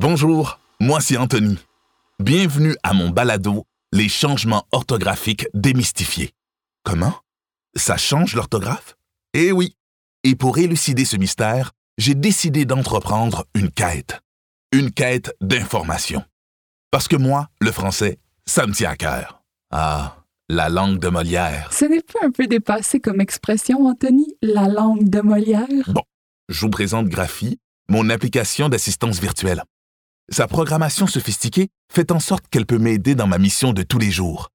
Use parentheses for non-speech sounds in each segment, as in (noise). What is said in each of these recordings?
Bonjour, moi c'est Anthony. Bienvenue à mon balado Les changements orthographiques démystifiés. Comment? Ça change l'orthographe? Eh oui. Et pour élucider ce mystère, j'ai décidé d'entreprendre une quête. Une quête d'information. Parce que moi, le français, ça me tient à cœur. Ah, la langue de Molière. Ce n'est pas un peu dépassé comme expression, Anthony, la langue de Molière? Bon, je vous présente Graphie, mon application d'assistance virtuelle. Sa programmation sophistiquée fait en sorte qu'elle peut m'aider dans ma mission de tous les jours.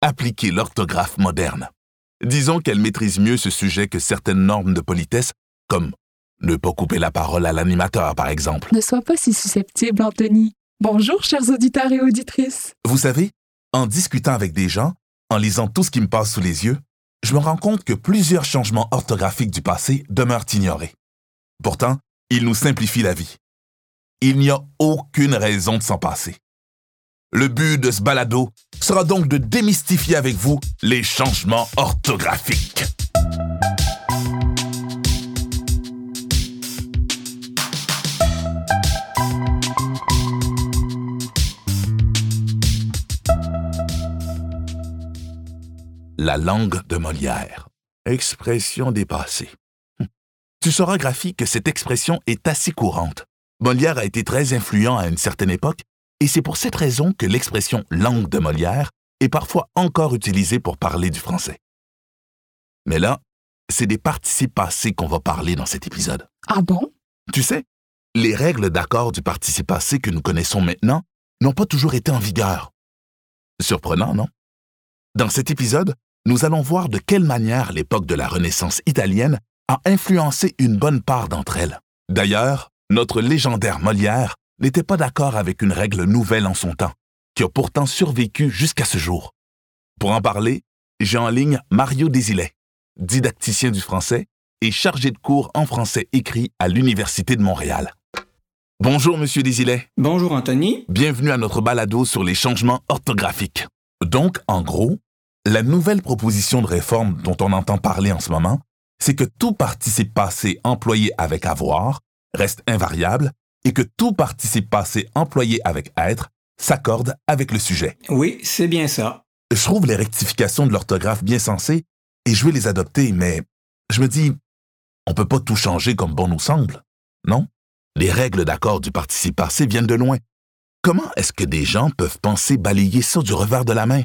Appliquer l'orthographe moderne. Disons qu'elle maîtrise mieux ce sujet que certaines normes de politesse, comme ne pas couper la parole à l'animateur, par exemple. Ne sois pas si susceptible, Anthony. Bonjour, chers auditeurs et auditrices. Vous savez, en discutant avec des gens, en lisant tout ce qui me passe sous les yeux, je me rends compte que plusieurs changements orthographiques du passé demeurent ignorés. Pourtant, ils nous simplifient la vie. Il n'y a aucune raison de s'en passer. Le but de ce balado sera donc de démystifier avec vous les changements orthographiques. La langue de Molière. Expression dépassée. Hum. Tu sauras, Graphie, que cette expression est assez courante. Molière a été très influent à une certaine époque, et c'est pour cette raison que l'expression langue de Molière est parfois encore utilisée pour parler du français. Mais là, c'est des participes passés qu'on va parler dans cet épisode. Ah bon? Tu sais, les règles d'accord du participe passé que nous connaissons maintenant n'ont pas toujours été en vigueur. Surprenant, non? Dans cet épisode, nous allons voir de quelle manière l'époque de la Renaissance italienne a influencé une bonne part d'entre elles. D'ailleurs, notre légendaire Molière n'était pas d'accord avec une règle nouvelle en son temps, qui a pourtant survécu jusqu'à ce jour. Pour en parler, j'ai en ligne Mario Désilet, didacticien du français et chargé de cours en français écrit à l'Université de Montréal. Bonjour, Monsieur Désilet. Bonjour, Anthony. Bienvenue à notre balado sur les changements orthographiques. Donc, en gros, la nouvelle proposition de réforme dont on entend parler en ce moment, c'est que tout participe passé employé avec avoir reste invariable et que tout participe passé employé avec être s'accorde avec le sujet. Oui, c'est bien ça. Je trouve les rectifications de l'orthographe bien sensées et je vais les adopter, mais je me dis, on peut pas tout changer comme bon nous semble, non? Les règles d'accord du participe passé viennent de loin. Comment est-ce que des gens peuvent penser balayer ça du revers de la main?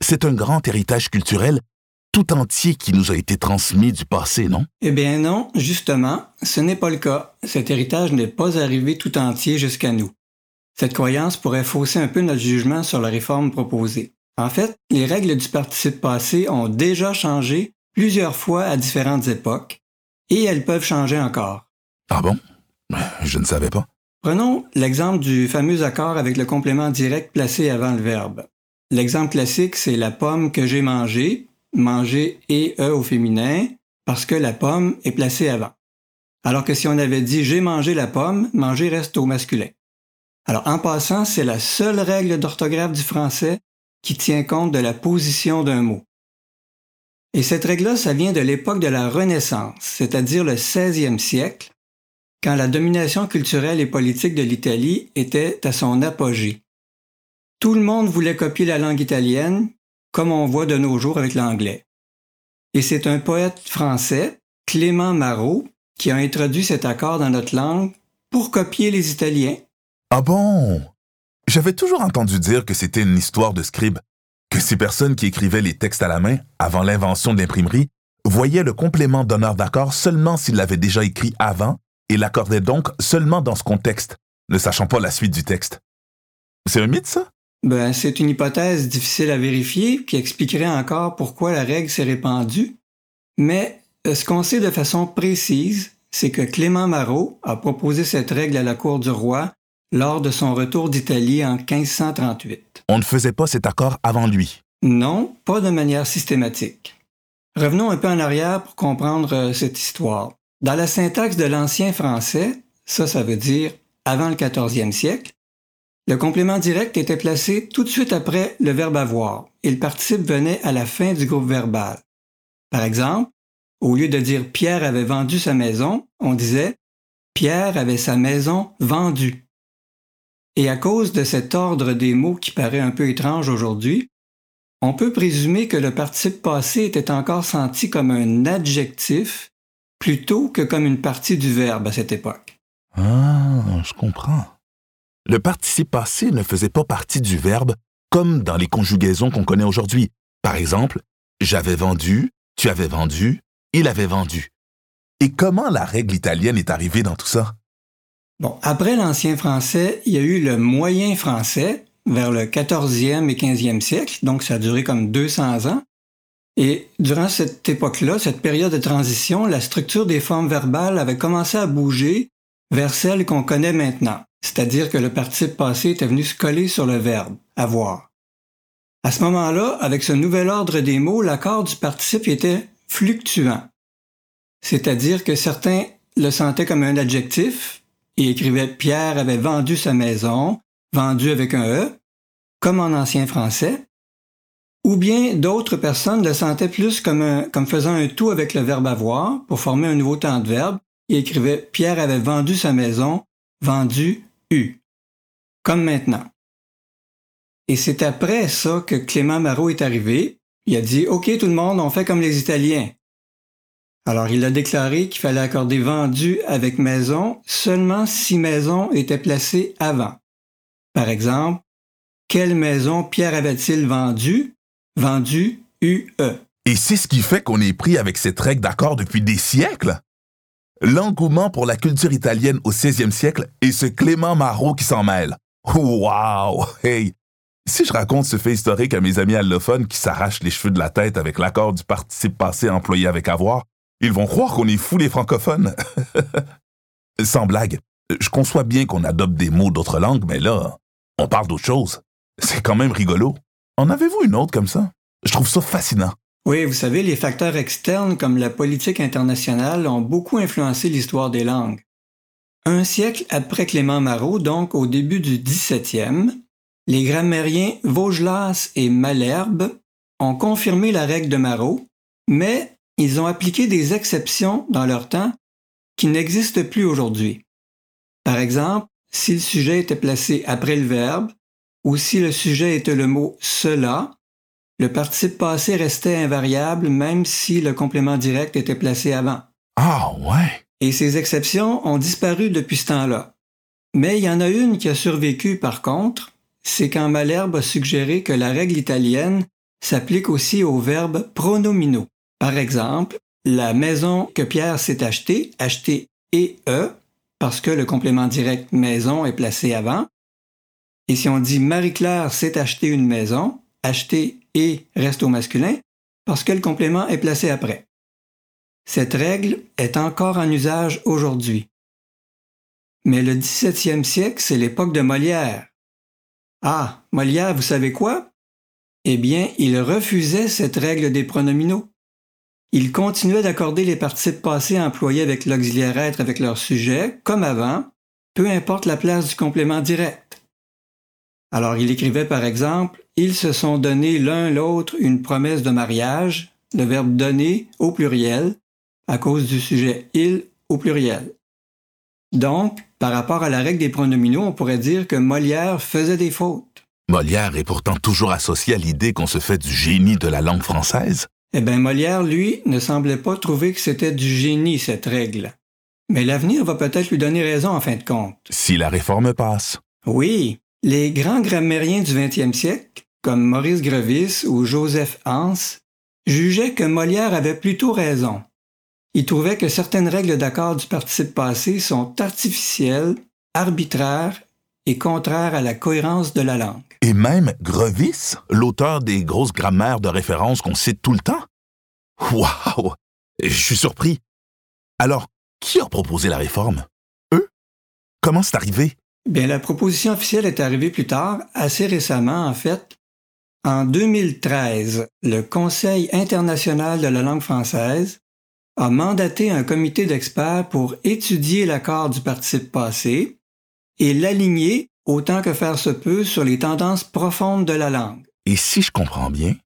C'est un grand héritage culturel tout entier qui nous a été transmis du passé, non? Eh bien non, justement, ce n'est pas le cas. Cet héritage n'est pas arrivé tout entier jusqu'à nous. Cette croyance pourrait fausser un peu notre jugement sur la réforme proposée. En fait, les règles du participe passé ont déjà changé plusieurs fois à différentes époques, et elles peuvent changer encore. Ah bon? Je ne savais pas. Prenons l'exemple du fameux accord avec le complément direct placé avant le verbe. L'exemple classique, c'est la pomme que j'ai mangée, manger et e au féminin, parce que la pomme est placée avant. Alors que si on avait dit j'ai mangé la pomme, manger reste au masculin. Alors en passant, c'est la seule règle d'orthographe du français qui tient compte de la position d'un mot. Et cette règle-là, ça vient de l'époque de la Renaissance, c'est-à-dire le 16e siècle, quand la domination culturelle et politique de l'Italie était à son apogée. Tout le monde voulait copier la langue italienne, comme on voit de nos jours avec l'anglais. Et c'est un poète français, Clément Marot, qui a introduit cet accord dans notre langue pour copier les Italiens. Ah bon? J'avais toujours entendu dire que c'était une histoire de scribe, que ces personnes qui écrivaient les textes à la main, avant l'invention de l'imprimerie, voyaient le complément d'honneur d'accord seulement s'ils l'avaient déjà écrit avant et l'accordaient donc seulement dans ce contexte, ne sachant pas la suite du texte. C'est un mythe, ça? Ben, c'est une hypothèse difficile à vérifier qui expliquerait encore pourquoi la règle s'est répandue. Mais euh, ce qu'on sait de façon précise, c'est que Clément Marot a proposé cette règle à la cour du roi lors de son retour d'Italie en 1538. On ne faisait pas cet accord avant lui. Non, pas de manière systématique. Revenons un peu en arrière pour comprendre euh, cette histoire. Dans la syntaxe de l'ancien français, ça, ça veut dire avant le 14e siècle, le complément direct était placé tout de suite après le verbe avoir et le participe venait à la fin du groupe verbal. Par exemple, au lieu de dire Pierre avait vendu sa maison, on disait Pierre avait sa maison vendue. Et à cause de cet ordre des mots qui paraît un peu étrange aujourd'hui, on peut présumer que le participe passé était encore senti comme un adjectif plutôt que comme une partie du verbe à cette époque. Ah, je comprends. Le participe passé ne faisait pas partie du verbe comme dans les conjugaisons qu'on connaît aujourd'hui. Par exemple, j'avais vendu, tu avais vendu, il avait vendu. Et comment la règle italienne est arrivée dans tout ça? Bon, après l'ancien français, il y a eu le moyen français vers le 14e et 15e siècle, donc ça a duré comme 200 ans. Et durant cette époque-là, cette période de transition, la structure des formes verbales avait commencé à bouger vers celle qu'on connaît maintenant, c'est-à-dire que le participe passé était venu se coller sur le verbe avoir. À ce moment-là, avec ce nouvel ordre des mots, l'accord du participe était fluctuant, c'est-à-dire que certains le sentaient comme un adjectif et écrivaient Pierre avait vendu sa maison, vendu avec un E, comme en ancien français, ou bien d'autres personnes le sentaient plus comme, faisant un tout avec le verbe avoir pour former un nouveau temps de verbe et écrivaient Pierre avait vendu sa maison, vendu U, comme maintenant. Et c'est après ça que Clément Marot est arrivé. Il a dit OK tout le monde, on fait comme les Italiens. Alors il a déclaré qu'il fallait accorder vendu avec maison seulement si maison était placée avant. Par exemple, quelle maison Pierre avait-il vendu? Vendu UE. Et c'est ce qui fait qu'on est pris avec cette règle d'accord depuis des siècles? L'engouement pour la culture italienne au 16e siècle et ce Clément Marot qui s'en mêle. Wow! Hey! Si je raconte ce fait historique à mes amis allophones qui s'arrachent les cheveux de la tête avec l'accord du participe passé employé avec avoir, ils vont croire qu'on est fous les francophones. (laughs) Sans blague, je conçois bien qu'on adopte des mots d'autres langues, mais là, on parle d'autre chose. C'est quand même rigolo. En avez-vous une autre comme ça? Je trouve ça fascinant. Oui, vous savez, les facteurs externes comme la politique internationale ont beaucoup influencé l'histoire des langues. Un siècle après Clément Marot, donc au début du 17e, les grammairiens Vaugelas et Malherbe ont confirmé la règle de Marot, mais ils ont appliqué des exceptions dans leur temps qui n'existent plus aujourd'hui. Par exemple, si le sujet était placé après le verbe, ou si le sujet était le mot cela, le participe passé restait invariable même si le complément direct était placé avant. Ah ouais. Et ces exceptions ont disparu depuis ce temps-là. Mais il y en a une qui a survécu par contre, c'est quand Malherbe a suggéré que la règle italienne s'applique aussi aux verbes pronominaux. Par exemple, la maison que Pierre s'est achetée, acheté et e, parce que le complément direct maison est placé avant. Et si on dit Marie-Claire s'est acheté une maison, acheter reste au masculin, parce que le complément est placé après. Cette règle est encore en usage aujourd'hui. Mais le 17e siècle, c'est l'époque de Molière. Ah, Molière, vous savez quoi? Eh bien, il refusait cette règle des pronominaux. Il continuait d'accorder les participes passés employés avec l'auxiliaire être avec leur sujet, comme avant, peu importe la place du complément direct. Alors il écrivait par exemple Ils se sont donné l'un l'autre une promesse de mariage, le verbe donner au pluriel, à cause du sujet il au pluriel. Donc, par rapport à la règle des pronominaux, on pourrait dire que Molière faisait des fautes. Molière est pourtant toujours associé à l'idée qu'on se fait du génie de la langue française. Eh bien, Molière, lui, ne semblait pas trouver que c'était du génie, cette règle. Mais l'avenir va peut-être lui donner raison en fin de compte. Si la réforme passe. Oui. Les grands grammairiens du 20e siècle, comme Maurice Grevis ou Joseph Hans, jugeaient que Molière avait plutôt raison. Ils trouvaient que certaines règles d'accord du participe passé sont artificielles, arbitraires et contraires à la cohérence de la langue. Et même Grevis, l'auteur des grosses grammaires de référence qu'on cite tout le temps? Waouh! Je suis surpris. Alors, qui a proposé la réforme? Eux? Comment c'est arrivé? Bien, la proposition officielle est arrivée plus tard, assez récemment en fait. En 2013, le Conseil international de la langue française a mandaté un comité d'experts pour étudier l'accord du participe passé et l'aligner autant que faire se peut sur les tendances profondes de la langue. Et si je comprends bien,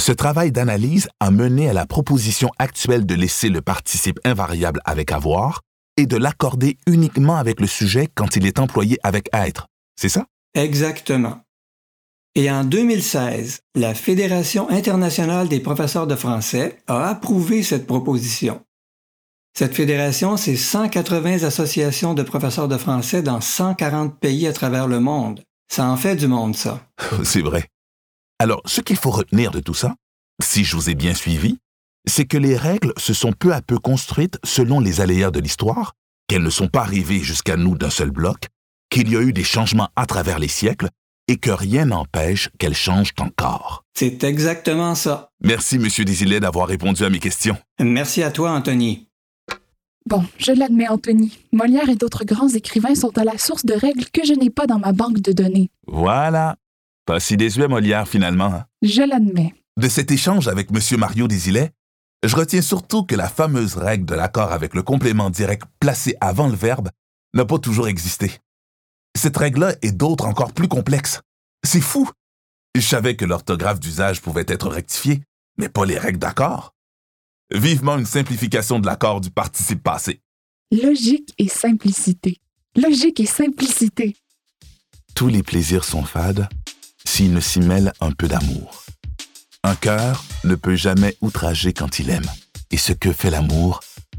ce travail d'analyse a mené à la proposition actuelle de laisser le participe invariable avec avoir et de l'accorder uniquement avec le sujet quand il est employé avec être. c'est ça? Exactement. Et en 2016, la Fédération internationale des professeurs de français a approuvé cette proposition. Cette fédération, c'est 180 associations de professeurs de français dans 140 pays à travers le monde. Ça en fait du monde, ça. (laughs) C'est vrai. Alors, ce qu'il faut retenir de tout ça, si je vous ai bien suivi, c'est que les règles se sont peu à peu construites selon les aléas de l'histoire, qu'elles ne sont pas arrivées jusqu'à nous d'un seul bloc, qu'il y a eu des changements à travers les siècles et que rien n'empêche qu'elles changent encore. C'est exactement ça. Merci, Monsieur Désilet, d'avoir répondu à mes questions. Merci à toi, Anthony. Bon, je l'admets, Anthony. Molière et d'autres grands écrivains sont à la source de règles que je n'ai pas dans ma banque de données. Voilà. Pas si désuet, Molière, finalement. hein. Je l'admets. De cet échange avec M. Mario Désilet, je retiens surtout que la fameuse règle de l'accord avec le complément direct placé avant le verbe n'a pas toujours existé. Cette règle-là est d'autres encore plus complexes. C'est fou. Je savais que l'orthographe d'usage pouvait être rectifiée, mais pas les règles d'accord. Vivement une simplification de l'accord du participe passé. Logique et simplicité. Logique et simplicité. Tous les plaisirs sont fades s'il ne s'y mêle un peu d'amour. Un cœur ne peut jamais outrager quand il aime, et ce que fait l'amour,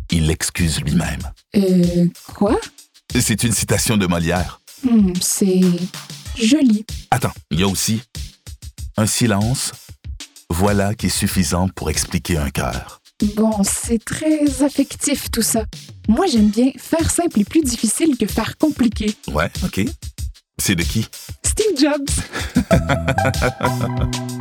il l'excuse lui-même. Euh, quoi? C'est une citation de Molière. Hmm, c'est joli. Attends, il y a aussi un silence, voilà qui est suffisant pour expliquer un cœur. Bon, c'est très affectif tout ça. Moi, j'aime bien faire simple et plus difficile que faire compliqué. Ouais, ok. C'est de qui? Steve Jobs. (laughs)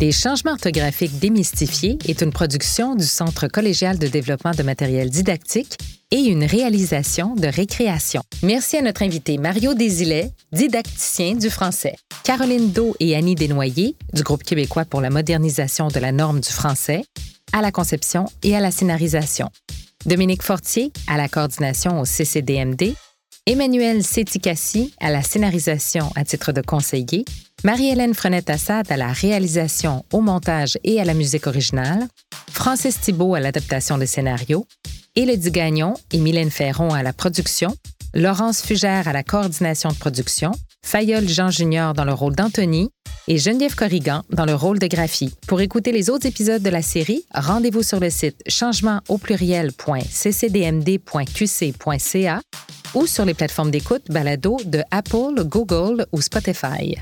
Les changements orthographiques démystifiés est une production du Centre collégial de développement de matériel didactique et une réalisation de récréation. Merci à notre invité Mario Désilet, didacticien du français, Caroline Do et Annie Desnoyers du groupe québécois pour la modernisation de la norme du français, à la conception et à la scénarisation, Dominique Fortier à la coordination au CCDMD, Emmanuel Séticassi à la scénarisation à titre de conseiller, Marie-Hélène Frenette-Assad à la réalisation, au montage et à la musique originale, Francis Thibault à l'adaptation de scénario, Élodie Gagnon et Mylène Ferron à la production, Laurence Fugère à la coordination de production, Fayol Jean Junior dans le rôle d'Anthony et Geneviève Corrigan dans le rôle de Graphie. Pour écouter les autres épisodes de la série, rendez-vous sur le site changement au pluriel.ccdmd.qc.ca ou sur les plateformes d'écoute balado de Apple, Google ou Spotify.